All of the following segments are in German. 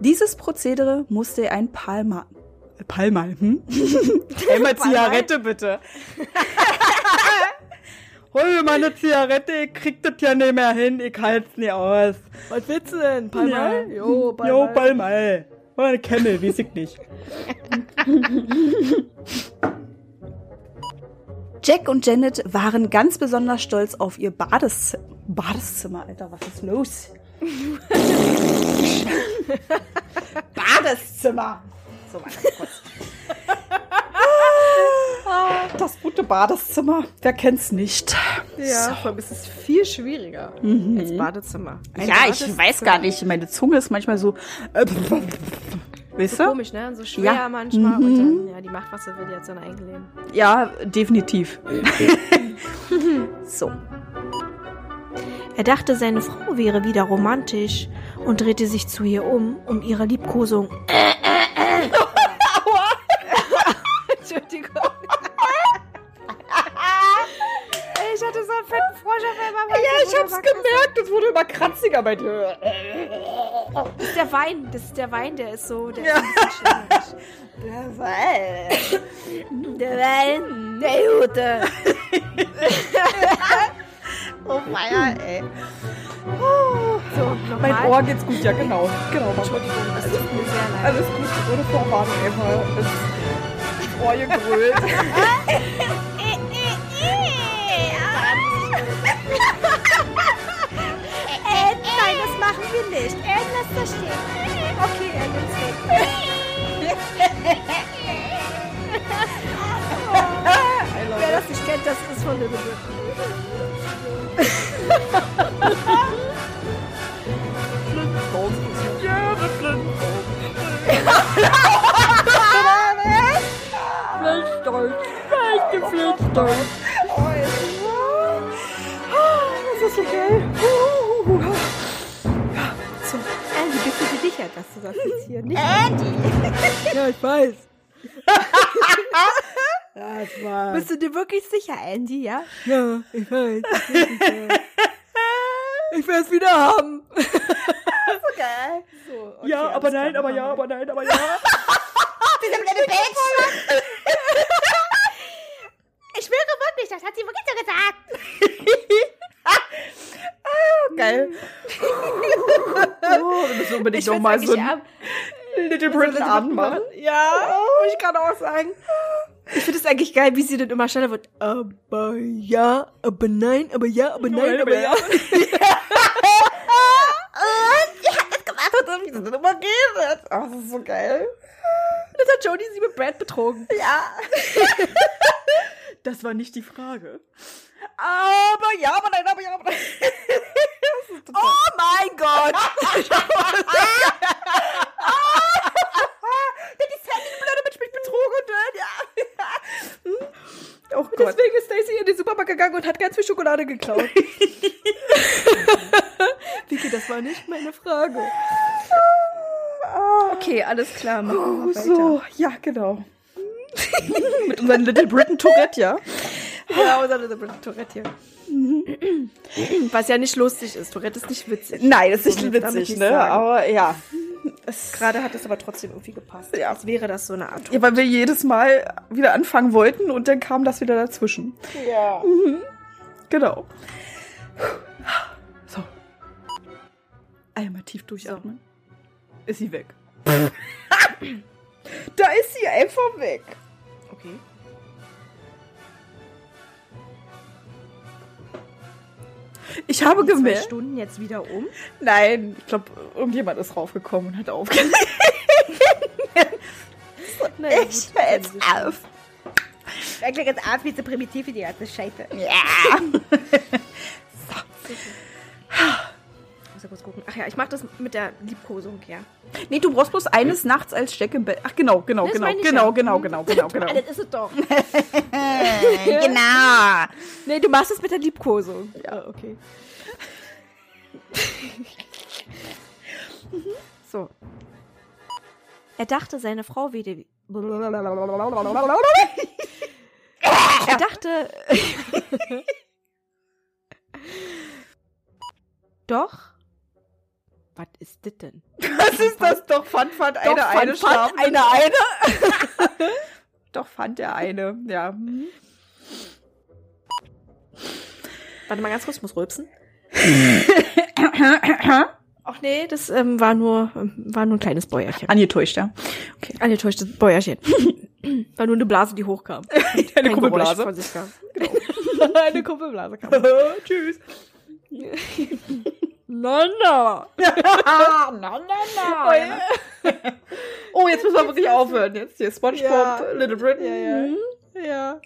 Dieses Prozedere musste ein. Äh, Palmal, hm? Einmal Zigarette bitte. Hol mir mal eine Zigarette, ich krieg das ja nicht mehr hin, ich halt's nicht aus. Was willst du denn? Palmal? Ja. Jo, Jo, Palmal. Oder eine Kemmel, weiß ich nicht. Jack und Janet waren ganz besonders stolz auf ihr Bades Badeszimmer. Alter, was ist los? Badezimmer. So, mal kurz. Das gute Badezimmer. Wer kennt's nicht? Ja, vor allem ist es viel schwieriger als Badezimmer. Ein Mhm. ja, ich Badezimmer. weiß gar nicht. Meine Zunge ist manchmal so. Weißt So du? komisch, ne? So schwer Ja. manchmal. Mhm. Und dann, ja, die macht, was sie will, die hat sein eigenes Leben. Ja, definitiv. so. Er dachte, seine Frau wäre wieder romantisch und drehte sich zu ihr um, um ihre Liebkosung. Entschuldigung. ich hatte so einen fetten Frosch auf einmal. Ja, ich hab's gemerkt. Es wurde immer kratziger bei dir. Das ist der Wein. Das ist der Wein, der ist so. Der Ja. ist ein bisschen schwierig. Der Wein, der Gute. Oh weia, ey. So, Mein. Ohr geht's gut, ja genau. Genau. Entschuldigung, das tut mir sehr leid. Alles gut, ohne Vorwarnung einfach. Das Ohr gegrölt. Nein, das machen wir nicht. Lässt das stehen. Okay, er nimmt's weg. Wer das nicht kennt, das ist von Britain. Ja, das Flintstones. Echte Flintstones. Ja, ich weiß. Das war. Bist du dir wirklich sicher, Andy, ja? Ja, ich weiß. Ich will es wieder haben. Geil. So, okay, Ja, aber nein, aber ja, wir. aber nein, aber ja. Ich schwöre wirklich, das hat sie wirklich so gesagt. Geil. Oh, wir müssen unbedingt noch mal so einen Little Britain Abend machen. Ja, muss ich gerade auch sagen. Ich finde es eigentlich geil, wie sie dann immer schneller wird. Aber ja, aber nein, aber ja, aber nein, aber ja. Wie sie das immer redet. Oh, das ist so geil. Das hat Jodie sie mit Brad betrogen. Ja. Das war nicht die Frage. Aber ja, aber nein, aber ja, aber nein. Oh mein Gott! Der die Sandy, die blöde Bitch, mich betrogen und dann, ja. Hm? Oh Und Gott. deswegen ist Stacy in den Supermarkt gegangen und hat ganz viel Schokolade geklaut. Vicky, das war nicht meine Frage. Okay, alles klar, machen wir Oh, weiter. so, ja, genau. Mit unserem Little Britain Tourette, ja. Ja, unser Little Britain Tourette hier. Was ja nicht lustig ist. Tourette ist nicht witzig. Nein, das ist nicht witzig, ne? Aber ja. Gerade hat es aber trotzdem irgendwie gepasst. Ja. Als wäre das so eine Art ja, weil wir jedes Mal wieder anfangen wollten und dann kam das wieder dazwischen. Ja. Genau. So. Einmal tief durchatmen. Ist sie weg. da ist sie einfach weg. Okay. Ich habe Zwei gemerkt. Stunden jetzt wieder um. Nein, ich glaube, irgendjemand ist raufgekommen und hat aufgelegt. Nein, Ich hör jetzt auf. Eigentlich jetzt ab, wie so primitiv die ganze Scheiße. Ja. Ja kurz gucken. Ach ja, ich mach das mit der Liebkosung, ja. Nee, du brauchst bloß eines Nachts als Jack im Bett. Ach, genau, genau, Das genau, genau, ja. genau, genau, genau, genau. Ah, das ist es doch. genau. Nee, du machst es mit der Liebkosung. Ja, okay. so. Er dachte, seine Frau werde... dachte. Doch. Was ist das denn? Was ist das? Doch fand, fand eine, Doch, eine, fand, fand schlafende- eine, eine. Doch fand der eine, ja. Hm. Warte mal ganz kurz, ich muss rülpsen. Ach nee, das ähm, war nur ähm, war nur ein kleines Bäuerchen. Angetäuscht, ja. Ein enttäuschtes Bäuerchen. war nur eine Blase, die hochkam. Eine Kuppelblase. Geräusch von sich gab. eine Kuppelblase kam. Tschüss. Nein, na, na, na. Oh, jetzt müssen wir wirklich aufhören. Jetzt hier SpongeBob, Ja. Little Britain. Ja, ja. Mhm. Ja.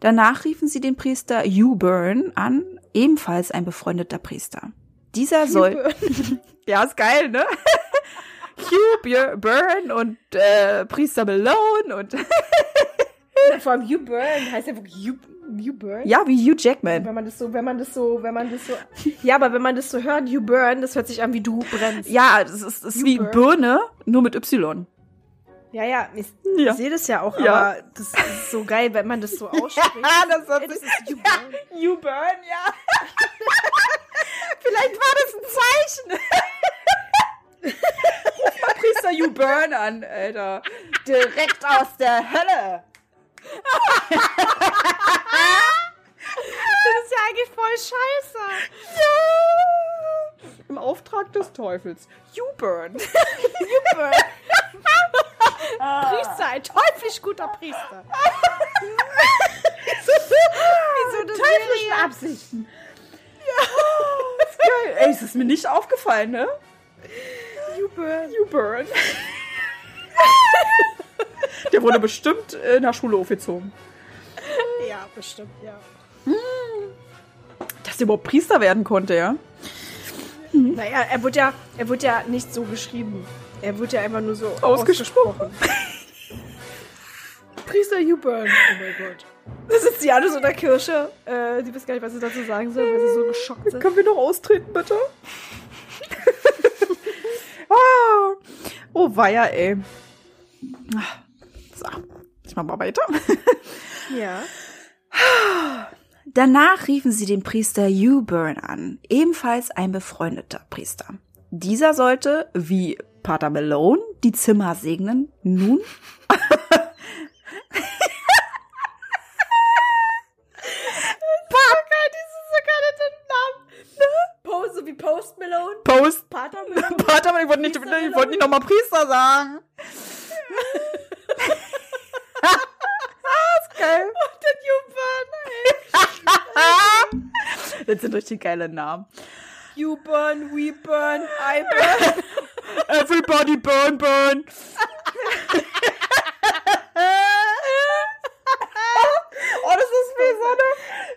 Danach riefen sie den Priester Hugh an, ebenfalls ein befreundeter Priester. Dieser soll. Ja, ist geil, ne? Hugh Byrne und äh, Priester Malone und Vor allem Hugh Burn heißt ja wirklich Hugh, Hugh Burn. ja, wie Hugh Jackman. Wenn man das so, wenn man das so, wenn man das so. Ja, aber wenn man das so hört, Hugh Burn, das hört sich an wie du brennst. Ja, das ist, das ist wie Hugh Birne, nur mit Y. Ja, ja, ich, Ja. ich sehe das ja auch, Ja. aber das ist so geil, wenn man das so ausspricht. das Ey, das ist Hugh Burn. Hugh Byrne, ja. Vielleicht war das ein Zeichen. Priester Hugh Byrne an, Alter. Direkt aus der Hölle. Das ist ja eigentlich voll scheiße. Ja. Im Auftrag des Teufels. Hugh Byrne. Hugh Burn. Priester, ein teuflisch guter Priester. Wieso das Teuflischen Serie? Absichten. Ja. Ist geil. Ey, es ist mir nicht aufgefallen, ne? Hugh Burn. Hugh Byrne. Der wurde bestimmt in der Schule aufgezogen. Ja, bestimmt, ja. Dass der überhaupt Priester werden konnte, ja? Naja, er wird ja, er wird ja nicht so geschrieben. Er wird ja einfach nur so Ausgesprochen. Priester Hugh Burn. Oh mein Gott. Das ist die alle so in der Kirche. Äh, die wissen gar nicht, was sie dazu sagen sollen, weil sie so geschockt sind. Können wir noch austreten, bitte? ah. Oh, weia, ey. So, ich mach mal weiter. Ja. Danach riefen sie den Priester Hugh Byrne an, ebenfalls ein befreundeter Priester. Dieser sollte, wie Pater Malone, die Zimmer segnen. Nun so wie Post Malone. Post. Pater Malone. Pater, aber ich wollte nicht, Priester ich wollte nicht nochmal Priester sagen. das ist geil. Burn, ey. Das sind richtig geile Namen. You burn, we burn, I burn. Everybody burn, burn. oh, das ist wie so eine,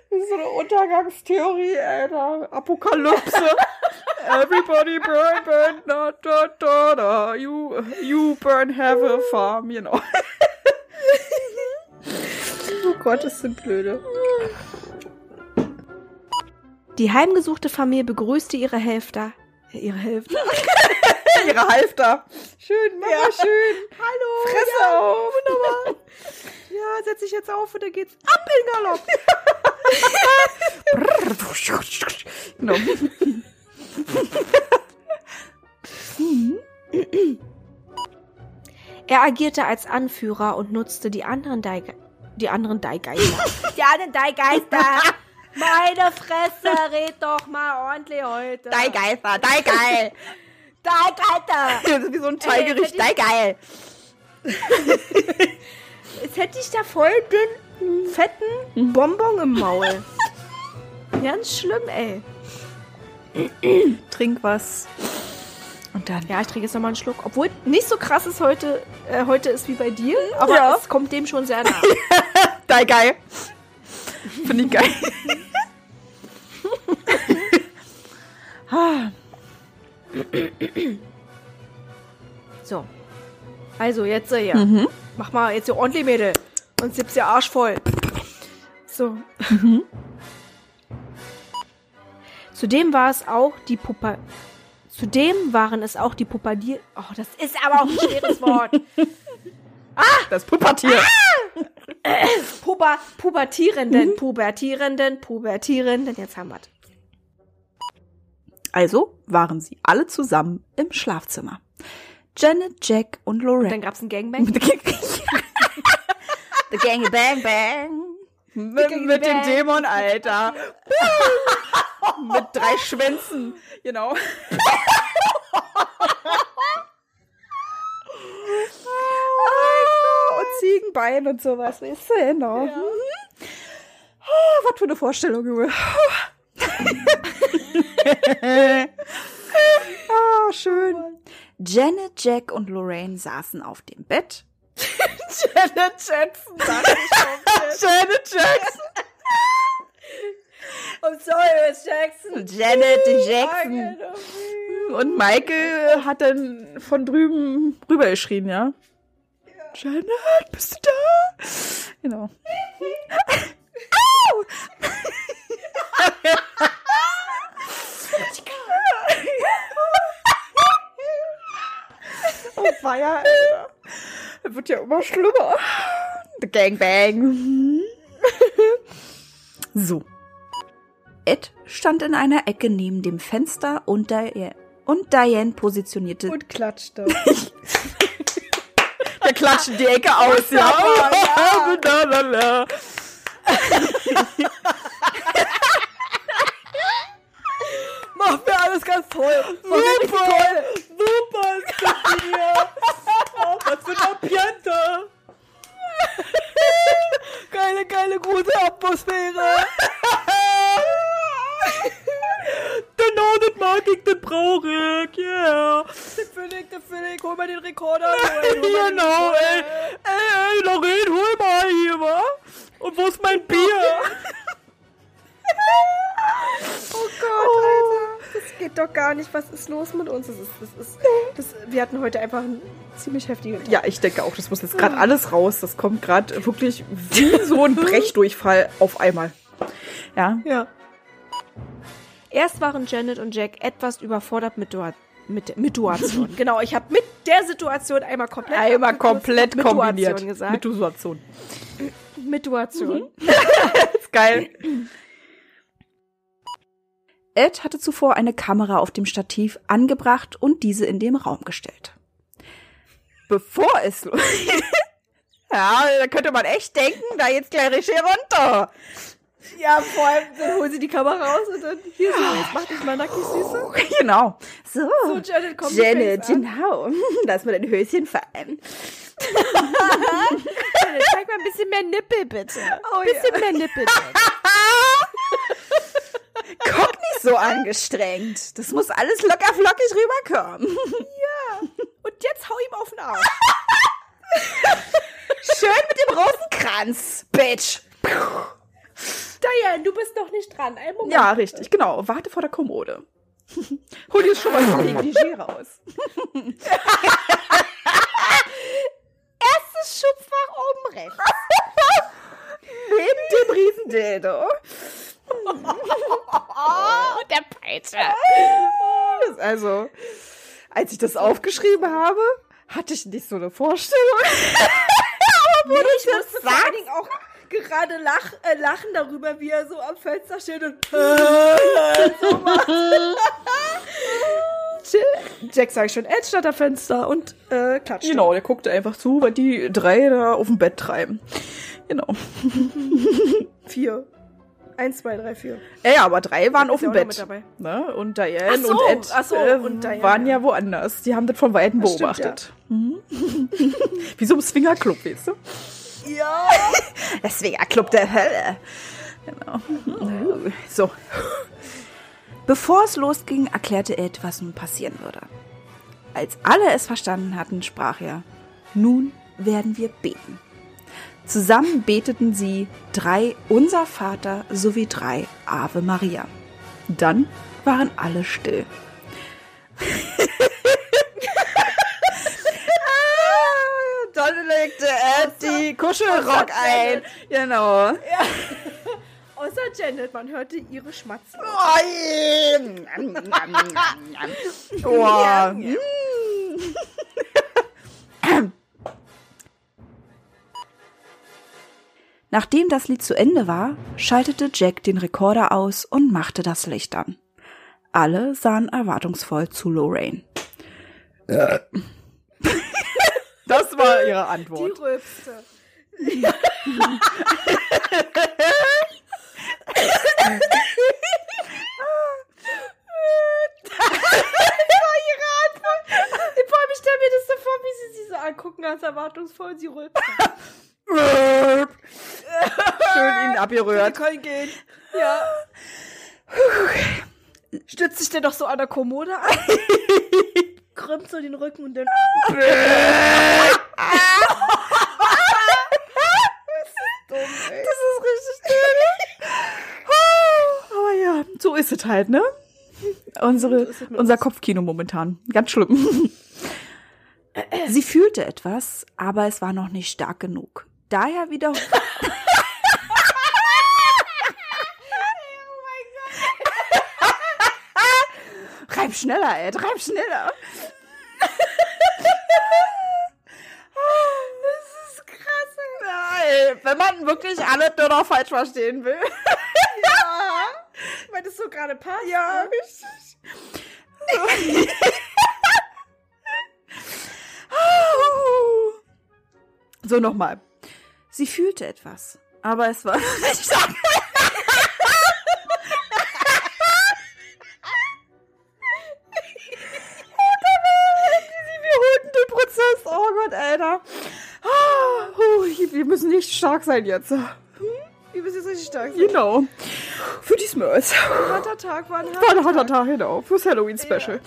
wie so eine Untergangstheorie, Alter. Apokalypse. Everybody burn, burn, da, da, da, da. You, you burn, have a farm, you know. oh Gott, das sind blöde. Die heimgesuchte Familie begrüßte ihre Hälfte. äh, Ihre Hälfte? Ihre Halfter. Schön, Mama, Ja. schön. Hallo. Fresse ja, auf. Wunderbar. Ja, setz dich jetzt auf und dann geht's ab in Galopp. Genau. Er agierte als Anführer und nutzte die anderen Dei die anderen Deigeister. die anderen Deigeister. Meine Fresse, red doch mal ordentlich heute. Dei Geister, dei geil. Deigeister. Das ist wie so ein Teigericht, Ey, dei geil. Jetzt hätte ich da voll den fetten Bonbon im Maul. Ganz schlimm, ey. Trink was. Und dann. Ja, ich trinke jetzt nochmal einen Schluck. Obwohl nicht so krass ist heute, äh, heute ist wie bei dir, aber Ja. es kommt dem schon sehr nah. Dei geil. Finde ich geil. So. Also, jetzt äh, ja. Mach mal jetzt hier ordentlich, Mädel. Sonst gibt's ja Arsch voll. So. Zudem war es auch die Pupa Zudem waren es auch die Pubertier... Oh, das ist aber auch ein schweres Wort. Das Pubertier. Puber, Pubertierenden, Pubertierenden, Pubertierenden. Jetzt haben wir's. Also waren sie alle zusammen im Schlafzimmer. Janet, Jack und Dann Lorraine. gab's ein Gangbang. The Gang Bang. Mit, mit dem. Dämon, Alter. mit drei Schwänzen. Genau. Ah, und Ziegenbein und sowas, weißt du, genau. Mhm. Ah, was für eine Vorstellung, Junge. ah, schön. Janet, Jack und Lorraine saßen auf dem Bett. Janet Jackson, dachte ich schon. Janet Jackson. I'm sorry, Miss Jackson. Janet Jackson. Und Michael hat dann von drüben rübergeschrien, ja? Janet, bist du da? Genau. Au! oh, Feier, Alter. Das wird ja immer schlimmer. The Gangbang. so. Ed stand in einer Ecke neben dem Fenster und, Diane, und Diane positionierte. Und klatschte. Wir klatschen die Ecke aus, ja. ja. Macht mir alles ganz toll. Super, super ist das hier. Oh, was für ein Ambiente. Geile, geile, gute Atmosphäre. Genau, das mag ich, das brauche ich, yeah. Der Philipp, der Philipp, hol mal den Rekorder. Den Genau, ey. Ey, ey, Lorraine, hol mal hier, wa? Und wo ist mein Bier? Oh Gott, Alter. Das geht doch gar nicht. Was ist los mit uns? Das ist, das ist, das, wir hatten heute einfach einen ziemlich heftigen Tag. Ja, ich denke auch, das muss jetzt gerade alles raus. Das kommt gerade wirklich wie so ein Brechdurchfall auf einmal. Ja. Ja. Erst waren Janet und Jack etwas überfordert mit, Dua mit der Situation. genau, ich habe mit der Situation einmal komplett Einmal komplett Situation kombiniert. gesagt. Mit Situation. Situation. ist geil. Ed hatte zuvor eine Kamera auf dem Stativ angebracht und diese in den Raum gestellt. Bevor es los. ja, da könnte man echt denken, da jetzt gleich richtig runter. Ja, vor allem, dann holen sie die Kamera raus und dann hier so, jetzt mach dich mal nackig, Süße. Genau. So, So, Janet, komm Janet, genau. Lass mal dein Höschen fallen. Janet, zeig mal ein bisschen mehr Nippel, bitte. Oh, ein bisschen mehr Nippel, bitte. Guck nicht so angestrengt. Das muss alles locker flockig rüberkommen. Und jetzt hau ihm auf den Arsch. Schön mit dem Rosenkranz, Bitch. Diane, du bist doch nicht dran. Ein Moment. Ja, richtig, genau. Warte vor der Kommode. Hol dir schon mal das Negligé raus. Erstes Schubfach oben rechts. Neben dem Riesendildo. Oh, der Peitsche. Also, als ich das aufgeschrieben habe, hatte ich nicht so eine Vorstellung. Nee, ich musste vor allen Dingen auch gerade lach, äh, lachen darüber, wie er so am Fenster steht und so macht. Jack sag ich schon, Ed statt am Fenster und äh, klatscht. Genau, der guckte einfach zu, weil die drei da auf dem Bett treiben. Genau. Vier. Eins, zwei, drei, vier. Ja, ja, aber drei waren auf ja dem Bett. Ne? Und Diane so, und Ed so, äh, und Diane, waren ja ja. woanders. Die haben das von Weitem Das stimmt, beobachtet. Mhm. Wie so ein Swingerclub, weißt du? Ja. Der Swingerclub der Hölle. Genau. So. Bevor es losging, erklärte Ed, was nun passieren würde. Als alle es verstanden hatten, sprach er, nun werden wir beten. Zusammen beteten sie drei Unser Vater sowie drei Ave Maria. Dann waren alle still. Dann legte Ed die Kuschelrock außer ein. Genau. Außer Janet. Man hörte ihre Schmatzen. Oh. Nachdem das Lied zu Ende war, schaltete Jack den Rekorder aus und machte das Licht an. Alle sahen erwartungsvoll zu Lorraine. War ihre Die Antwort. rülpste. Sie sie so angucken, ganz erwartungsvoll. Sie rülpst. Schön ihn abgerührt. können gehen. Ja. Stützt sich der doch so an der Kommode an. Krümmt so den Rücken und dann. Das ist richtig schön. Aber ja, so ist es halt, ne? Unsere, unser Kopfkino momentan. Ganz schlimm. Sie fühlte etwas, aber es war noch nicht stark genug. Daher wieder. Reib schneller, ey, treib schneller. Das ist krass, ey. Nein, wenn man wirklich alles nur noch falsch verstehen will. Ja. Weil das so gerade passt. Ja, ne? richtig. So, nochmal. Sie fühlte etwas, aber es war nicht stark sein jetzt. Bist du jetzt richtig stark? Genau. Für die Smurfs. Ein harter Tag war ein harter War ein harter Tag, genau. Fürs Halloween-Special.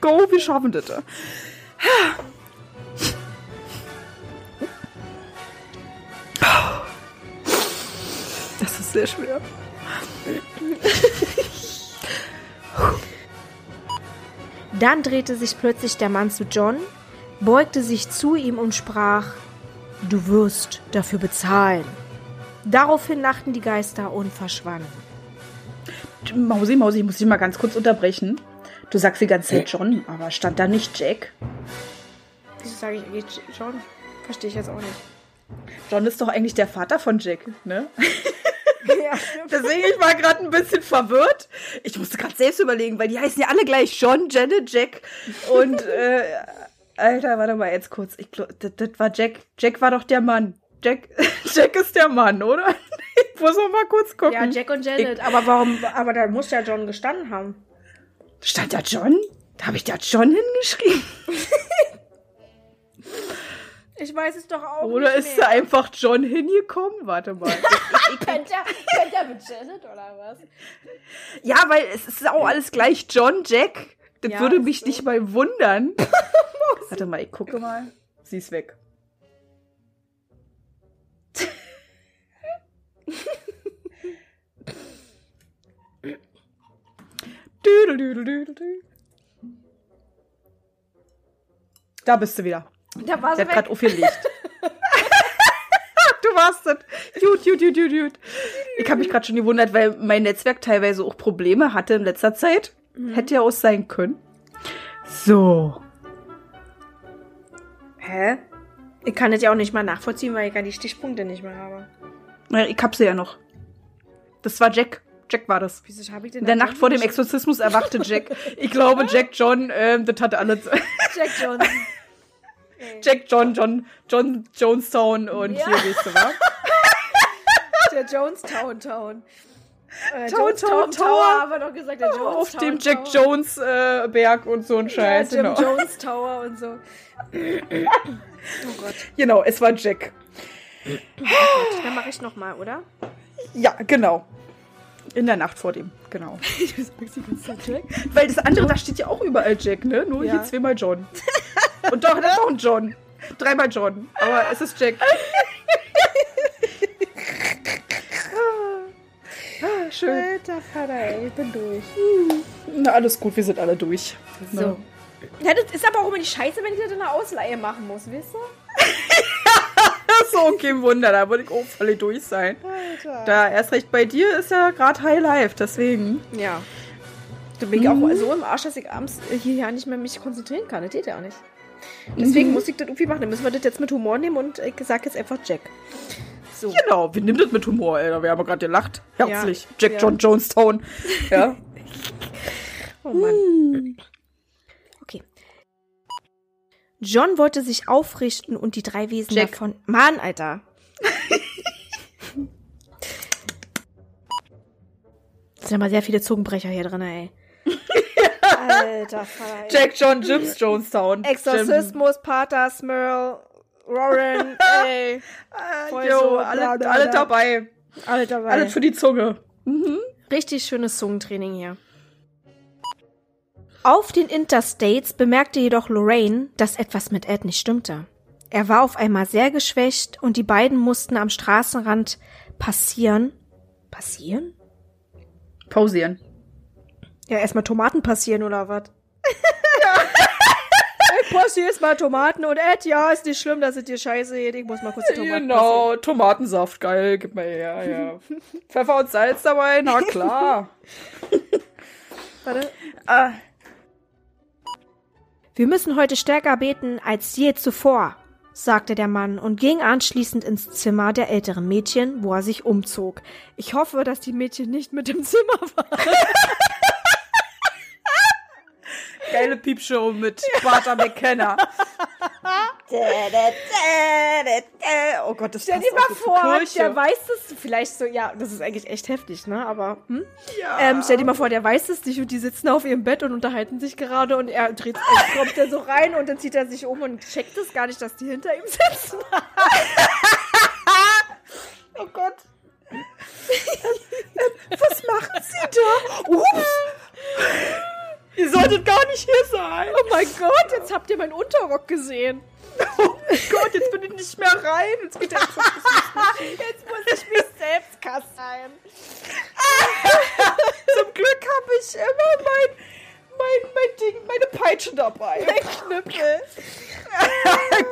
Go, wir schaffen das. Das ist sehr schwer. Dann drehte sich plötzlich der Mann zu John, beugte sich zu ihm und sprach, Du wirst dafür bezahlen. Daraufhin lachten die Geister und verschwanden. Mausi, Mausi, ich muss dich mal ganz kurz unterbrechen. Du sagst die ganze Zeit John, aber stand da nicht Jack? Wieso sage ich John? Verstehe ich jetzt auch nicht. John ist doch eigentlich der Vater von Jack, ne? ja. Deswegen, ich war gerade ein bisschen verwirrt. Ich musste gerade selbst überlegen, weil die heißen ja alle gleich John, Janet, Jack. Und, äh, Alter, warte mal jetzt kurz. Ich das, das war Jack. Jack war doch der Mann. Jack, Jack ist der Mann, oder? Ich muss noch mal kurz gucken. Ja, Jack und Janet. Aber warum, aber da muss ja John gestanden haben. Stand da John? Da habe ich da John hingeschrieben. Ich weiß es doch auch Oder nicht ist da mehr. einfach John hingekommen? Warte mal. Könnte er mit Janet oder was? Ja, weil es ist auch alles gleich John, Jack. Das Ja, würde mich so. nicht mal wundern. Warte mal, ich gucke mal. Sie ist weg. Da bist du wieder. Da war Sie hat gerade weg. aufgelegt. du warst es. Gut, gut, gut, gut, gut. Ich habe mich gerade schon gewundert, weil mein Netzwerk teilweise auch Probleme hatte in letzter Zeit. Hätte ja auch sein können. So. Hä? Ich kann das ja auch nicht mal nachvollziehen, weil ich gar die Stichpunkte nicht mehr habe. Na, Ich hab sie ja noch. Das war Jack. Jack war das. Wieso habe ich denn In der Nacht vor dem John Exorzismus erwachte Jack. Ich glaube, Jack John, ähm, das hatte alles. Jack Johnson. Jack John, John, John Jonestown und Ja. hier, du, wa? Der Jonestown Town. Äh, Town, Jonestown Town, Tower. haben wir doch gesagt. Der Jonestown Auf dem Jack Tower. Jones äh, Berg und so ein Ja, Scheiß. Jim genau. Jones Tower und so. Oh Gott. genau, es war Jack. Dann mache ich noch mal, oder? Ja, genau. In der Nacht vor dem, genau. Weil das andere, da steht ja auch überall Jack, ne? Nur Ja. hier zweimal John. Und doch, da ist auch ein John. Dreimal John. Aber es ist Jack. schön. Alter Vater, ey, ich bin durch. Na, alles gut, wir sind alle durch. So. Ja, das ist aber auch immer die Scheiße, wenn ich das in einer Ausleihe machen muss, weißt du? so, kein Wunder, da würde ich auch völlig durch sein. Alter. Da erst recht bei dir ist ja gerade High Life, deswegen. Ja. Da bin ich auch so im Arsch, dass ich abends hierher nicht mehr mich konzentrieren kann. Das geht ja auch nicht. Deswegen muss ich das irgendwie machen. Dann müssen wir das jetzt mit Humor nehmen und ich sag jetzt einfach Jack. So. Genau, wir nehmen das mit Humor, Alter. Wir haben ja gerade gelacht. Herzlich. Ja, Jack ja. John Jonestown. Ja. Oh Mann. Okay. John wollte sich aufrichten und die drei Wesen Jack. davon. Mann, Alter. Es sind aber sehr viele Zungenbrecher hier drin, ey. Alter, ey. Jack John Jims Jonestown. Exorzismus, Pater, Smurl, Warren, ey. Äh, Jo, so, alle, bla, bla, alle dabei. Alle dabei. Alles für die Zunge. Richtig schönes Zungentraining hier. Auf den Interstates bemerkte jedoch Lorraine, dass etwas mit Ed nicht stimmte. Er war auf einmal sehr geschwächt und die beiden mussten am Straßenrand passieren. Passieren? Pausieren. Ja, erstmal Tomaten passieren oder was? ich passiere jetzt mal Tomaten und Ed, ja, ist nicht schlimm, dass es dir scheiße geht. Ich muss mal kurz die Tomaten. Genau, Tomatensaft, geil, gib mal her, ja. Pfeffer und Salz dabei, na klar. Warte. Ah, Wir müssen heute stärker beten als je zuvor, sagte der Mann und ging anschließend ins Zimmer der älteren Mädchen, wo er sich umzog. Ich hoffe, dass die Mädchen nicht mit im Zimmer waren. geile Piepshow mit Sparta McKenna. oh Gott, das Stell passt dir mal vor, der weiß es vielleicht so, ja, das ist eigentlich echt heftig, ne? Aber hm? Ja. ähm, stell dir mal vor, der weiß es nicht und die sitzen auf ihrem Bett und unterhalten sich gerade und er dreht, äh, kommt er so rein und dann zieht er sich um und checkt es gar nicht, dass die hinter ihm sitzen. Oh Gott. Was machen Sie da? Ups. Ihr solltet gar nicht hier sein. Oh mein Gott, jetzt habt ihr meinen Unterrock gesehen. Oh Gott, jetzt bin ich nicht mehr rein. Jetzt geht der Jetzt muss ich mich selbst kasteien. Zum Glück habe ich immer mein, mein, mein Ding, meine Peitsche dabei. Der Knüppel.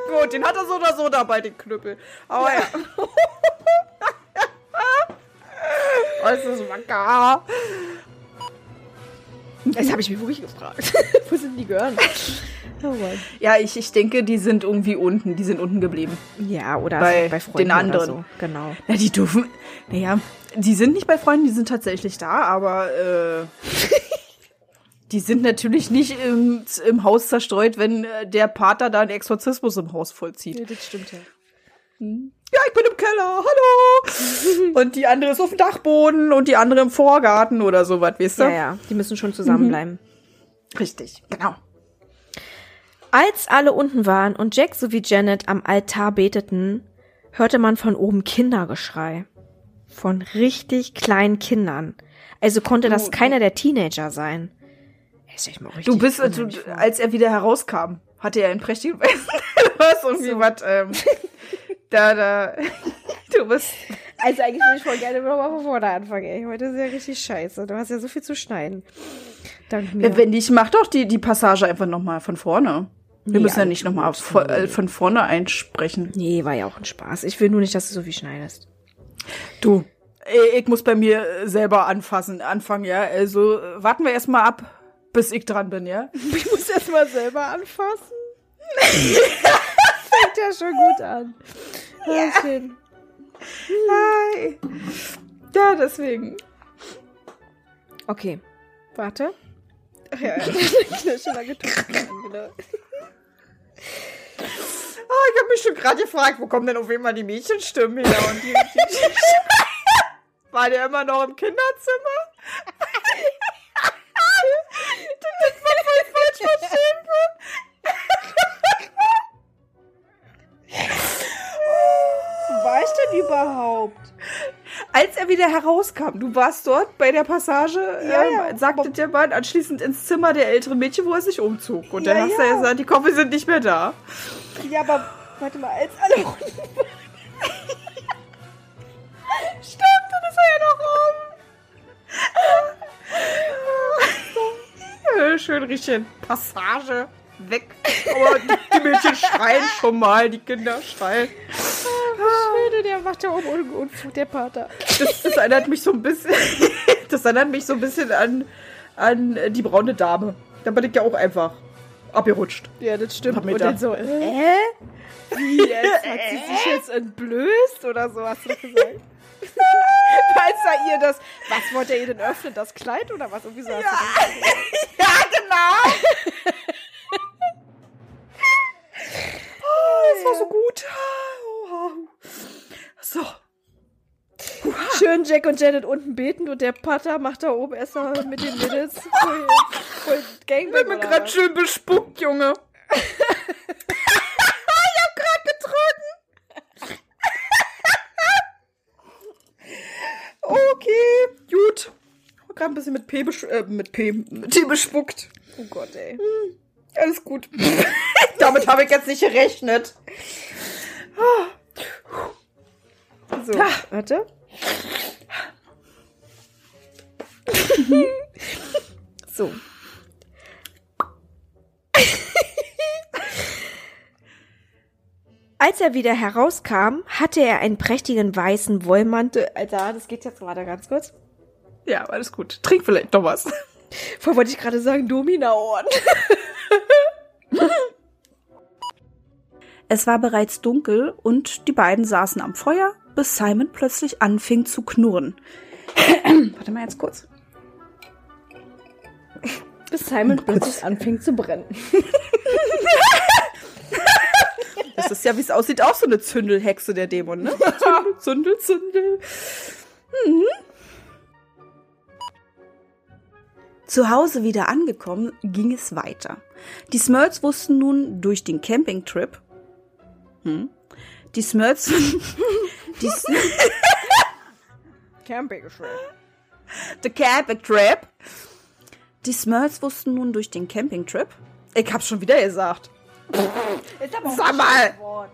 Gut, den hat er so oder so dabei, den Knüppel. Aber ja. oh, ist das wacker. Das habe ich mich wirklich gefragt. Wo sind die gehören? Oh. Ja, ich, ich denke, die sind irgendwie unten. Die sind unten geblieben. Ja, oder Bei bei Freunden den anderen. So. Genau. Na, die dürfen. Naja, die sind nicht bei Freunden, die sind tatsächlich da, aber äh, die sind natürlich nicht im, im Haus zerstreut, wenn äh, der Pater da einen Exorzismus im Haus vollzieht. Nee, das stimmt ja. Ja, ich bin im Keller, hallo! und die andere ist auf dem Dachboden und die andere im Vorgarten oder sowas, weißt du? Ja, ja, die müssen schon zusammenbleiben. Richtig, genau. Als alle unten waren und Jack sowie Janet am Altar beteten, hörte man von oben Kindergeschrei. Von richtig kleinen Kindern. Also konnte das Du- keiner der Teenager sein. Du bist, du, vor. als er wieder herauskam, hatte er einen prächtigen Westen. Du hast irgendwie was, ähm, da, da, du bist, Also eigentlich würde ich voll gerne nochmal von vorne anfangen, ey. Heute ist ja richtig scheiße. Du hast ja so viel zu schneiden. Dank mir. wenn nicht, mach doch die, die Passage einfach nochmal von vorne. Wir Nee, müssen ja nicht nochmal äh, von vorne einsprechen. nee, war ja auch ein Spaß. Ich will nur nicht, dass du so viel schneidest. Du, ich muss bei mir äh, selber anfassen, anfangen, ja. Also äh, warten wir erstmal ab, bis ich dran bin, ja. Ich muss erst mal selber anfassen. Fängt ja schon gut an. Ja. schön. Hi. Ja, deswegen. Okay. Warte. Ach ja, ja. Ich hab schon mal getrunken. Genau. Ah, ich habe mich schon gerade gefragt, wo kommen denn auf einmal die Mädchenstimmen her? Und die, die War der immer noch im Kinderzimmer? das hätte man voll falsch verstehen Wo war ich denn überhaupt? Als er wieder herauskam, du warst dort bei der Passage, Ja, ähm, ja. sagte der Mann anschließend ins Zimmer der älteren Mädchen, wo er sich umzog. Und Ja, dann hast du ja. gesagt, die Koffer sind nicht mehr da. Ja, aber warte mal, als alle waren. Stimmt, dann ist er ja noch rum. Schön richtig Passage. Weg. Aber die, die Mädchen schreien schon mal, die Kinder schreien. Schöne, der macht ja auch Unfug, der Pater. Das, das erinnert mich so ein bisschen. Das erinnert mich so ein bisschen an, an die braune Dame. Da bin ich ja auch einfach abgerutscht. Ja, das stimmt. Und da- dann so, äh? Wie jetzt? Hat sie sich jetzt entblößt oder so, hast du gesagt? Falls da ihr das, was wollte er ihr denn öffnen, das Kleid oder was? Irgendwie so gesagt. Ja, genau. Oh, das war so gut. Oh. So. Schön Jack und Janet unten beten und der Pater macht da oben erstmal mit den Mädels voll, voll Ich Gangbang. bin mir gerade schön bespuckt, Junge. ich hab grad getrunken. okay, gut. Hab grad ein bisschen mit P, äh, mit P, mit T bespuckt. Oh Gott, ey. Alles gut. Damit habe ich jetzt nicht gerechnet. So, warte. so. Als er wieder herauskam, hatte er einen prächtigen weißen Wollmantel. Alter, das geht jetzt gerade ganz kurz. Ja, alles gut. Trink vielleicht noch was. Vorher wollte ich gerade sagen, Domina-Ohren. Es war bereits dunkel und die beiden saßen am Feuer, bis Simon plötzlich anfing zu knurren. Warte mal jetzt kurz. Bis Simon plötzlich anfing zu brennen. Das ist ja, wie es aussieht, auch so eine Zündelhexe der Dämon, ne? Zündel, Zündel, Zündel. Mhm. Zu Hause wieder angekommen, ging es weiter. Die Smurls wussten nun durch den Campingtrip, hm, die Smurls, die, S- Camping The Camping Trip. Die Smurls wussten nun durch den Campingtrip. Ich hab's schon wieder gesagt. Sag mal.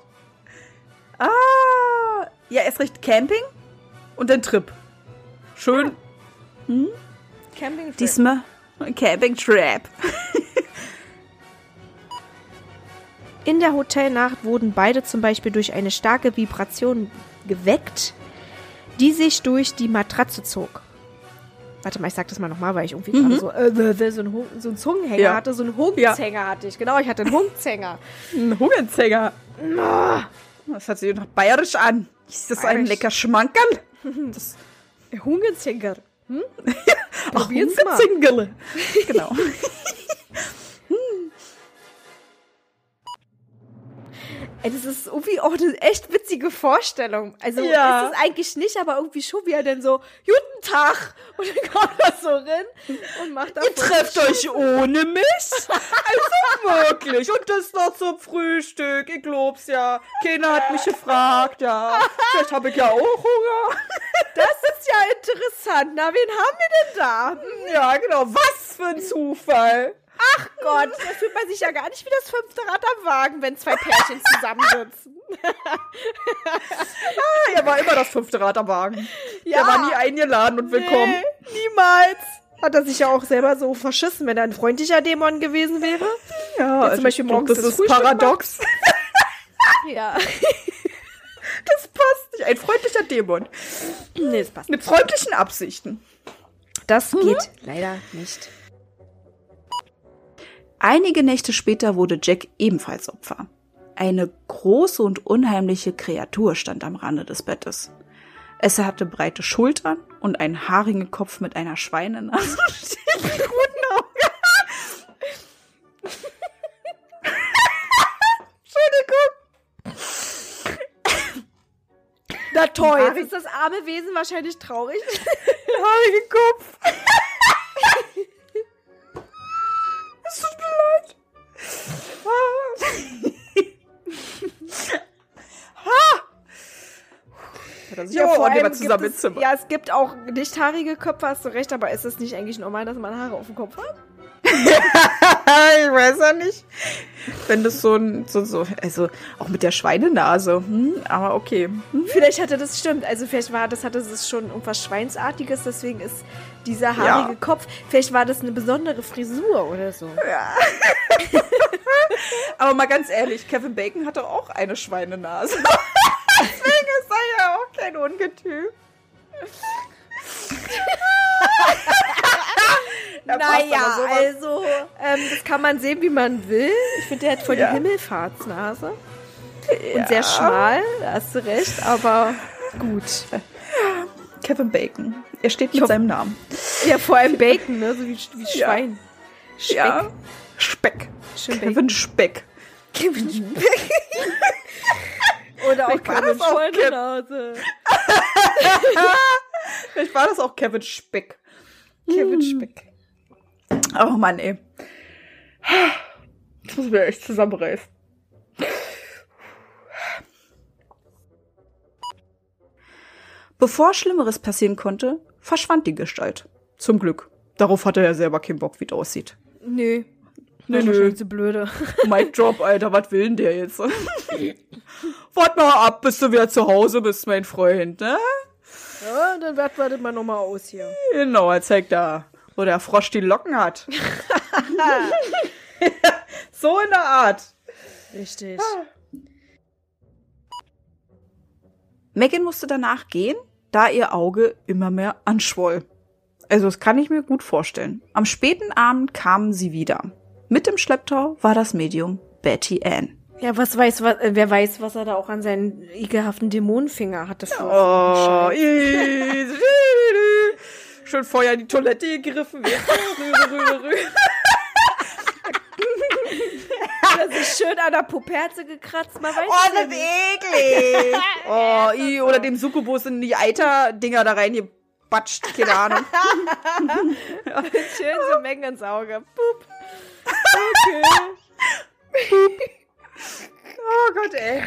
Ah. Ja, erst recht Camping und dann Trip. Schön. Camping Die Smur Camping Trip. In der Hotelnacht wurden beide zum Beispiel durch eine starke Vibration geweckt, die sich durch die Matratze zog. Warte mal, ich sag das mal nochmal, weil ich irgendwie gerade so, äh, so, einen, so einen Zungenhänger Mhm. Ja. hatte, so einen Hungzänger hatte ich. Genau, ich hatte einen Hungzänger. Ein Hungenzänger. Das hört sich nach bayerisch an. Ist das ein Bayerisch. lecker Schmankerl? Das Hungenzänger. Ach, Probier's mal. Hungenzingele. Genau. Ey, das ist irgendwie auch eine echt witzige Vorstellung. Also Ja. ist es eigentlich nicht, aber irgendwie schon wie er denn so, guten Tag. Und dann kommt er so rein und macht da Ihr trefft euch ohne mich? Also wirklich. Und das noch zum Frühstück. Ich glaub's ja. Keiner hat mich gefragt, ja. Vielleicht habe ich ja auch Hunger. Das ist ja interessant. Na, wen haben wir denn da? Ja, genau. Was für ein Zufall. Ach Gott, da fühlt man sich ja gar nicht wie das fünfte Rad am Wagen, wenn zwei Pärchen zusammensitzen. Ah, er war immer das fünfte Rad am Wagen. Ja. Der war nie eingeladen und willkommen. Nee, niemals. Hat er sich ja auch selber so verschissen, wenn er ein freundlicher Dämon gewesen wäre? Ja, zum Beispiel ich glaub, morgens das das ist Frühstück paradox. Ja. Das passt nicht. Ein freundlicher Dämon. nee, das passt. Mit freundlichen Absichten. Das geht leider nicht. Einige Nächte später wurde Jack ebenfalls Opfer. Eine große und unheimliche Kreatur stand am Rande des Bettes. Es hatte breite Schultern und einen haarigen Kopf mit einer Schweinenase. Guten Auge. Entschuldigung. Na toll, jetzt ist das arme Wesen wahrscheinlich traurig. Haarigen Kopf. Es tut mir leid. Ha! Hat er sich ja, vor allem zusammen es, Zimmer. Ja, es gibt auch nicht haarige Köpfe, hast du recht, aber ist es nicht eigentlich normal, dass man Haare auf dem Kopf hat? Ich weiß ja nicht. Wenn das so ein, so, so, also auch mit der Schweinenase, hm, aber okay. Hm? Vielleicht hatte das stimmt. Also vielleicht war das, hatte es schon irgendwas Schweinsartiges, deswegen ist dieser haarige Ja. Kopf, vielleicht war das eine besondere Frisur oder so. Aber mal ganz ehrlich, Kevin Bacon hatte auch eine Schweinenase. Deswegen ist er ja auch kein Ungetüm. Naja, also, ähm, das kann man sehen, wie man will. Ich finde, der hat voll Ja. die Himmelfahrtsnase. Und sehr schmal, da hast du recht, aber gut. Kevin Bacon. Er steht mit hoffe- seinem Namen. Ja, vor allem Bacon, ne? So wie, wie Ja. Schwein. Speck. Ja. Speck. Schön Kevin Speck. Kevin Speck. Oder auch Kevin Schweinenase. Vielleicht war das auch Kevin Speck. Kevin Speck. Oh Mann, ey. Ich muss mir echt zusammenreißen. Bevor Schlimmeres passieren konnte, verschwand die Gestalt. Zum Glück. Darauf hatte er selber keinen Bock, wie es aussieht. Nö. Nö, nö. so blöde. Mic Drop, Alter, was will denn der jetzt? Wart mal ab, bis du wieder zu Hause bist, mein Freund, ne? Ja, dann wartet mal nochmal aus hier. Genau, er zeigt da, wo der Frosch die Locken hat. so in der Art. Richtig. Megan musste danach gehen, da ihr Auge immer mehr anschwoll. Also, das kann ich mir gut vorstellen. Am späten Abend kamen sie wieder. Mit im Schlepptau war das Medium Betty Ann. Ja, was weiß, was, äh, wer weiß, was er da auch an seinen ekelhaften Dämonenfinger hatte. Für Oh, Schön vorher in die Toilette gegriffen. Rühre, rühre, rühre. Hat er sich schön an der Puperze gekratzt, man weiß Oh, das ist eklig. Oh, i, oder dem Succubus in die Eiter-Dinger da reingebatscht. Keine Ahnung. Schön so Mengen ins Auge. Pup. Okay. Oh Gott, ey.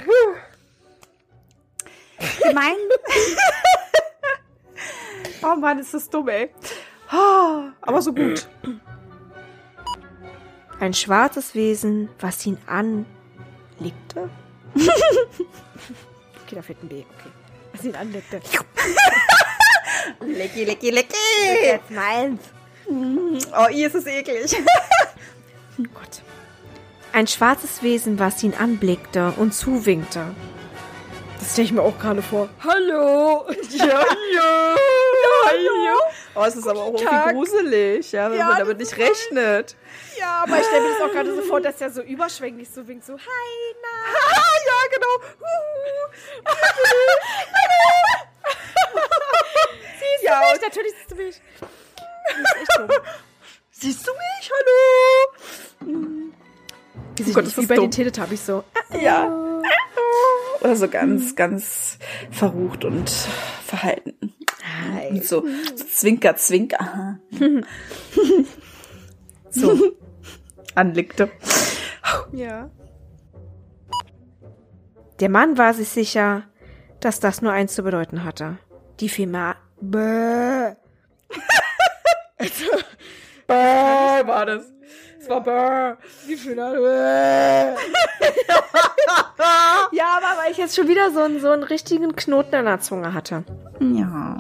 Gemein. Oh Mann, ist das dumm, ey. Oh, aber so gut. Ein schwarzes Wesen, was ihn anlegte. okay, da fehlt ein B. Okay. Was ihn anlegte. Lecky, lecky, lecky. Jetzt meins. Oh, i, ist es eklig. Oh Gott. Ein schwarzes Wesen, was ihn anblickte und zuwinkte. Das stelle ich mir auch gerade vor. Hallo! Ja, ja. hallo. Oh, es ist aber auch irgendwie gruselig, ja, wenn Ja, man damit nicht rechnet. Ja, aber ich stelle mir das auch gerade so vor, dass er so überschwänglich so winkt, so, hi, na. Ah, ja, genau. Siehst Ja, du mich? Natürlich siehst du mich. Siehst du mich? Hallo. Wie, sich Gott, wie bei den Teletubbies so. Ja. Oder so ganz, ganz verrucht und verhalten. Und so, so Zwinker, Zwinker. so. Anblickte. Ja. Der Mann war sich sicher, dass das nur eins zu bedeuten hatte. Die Firma. Bäh. Bäh, war das. Es Burr. Die Finale. ja, aber weil ich jetzt schon wieder so einen, so einen richtigen Knoten an der Zunge hatte. Ja.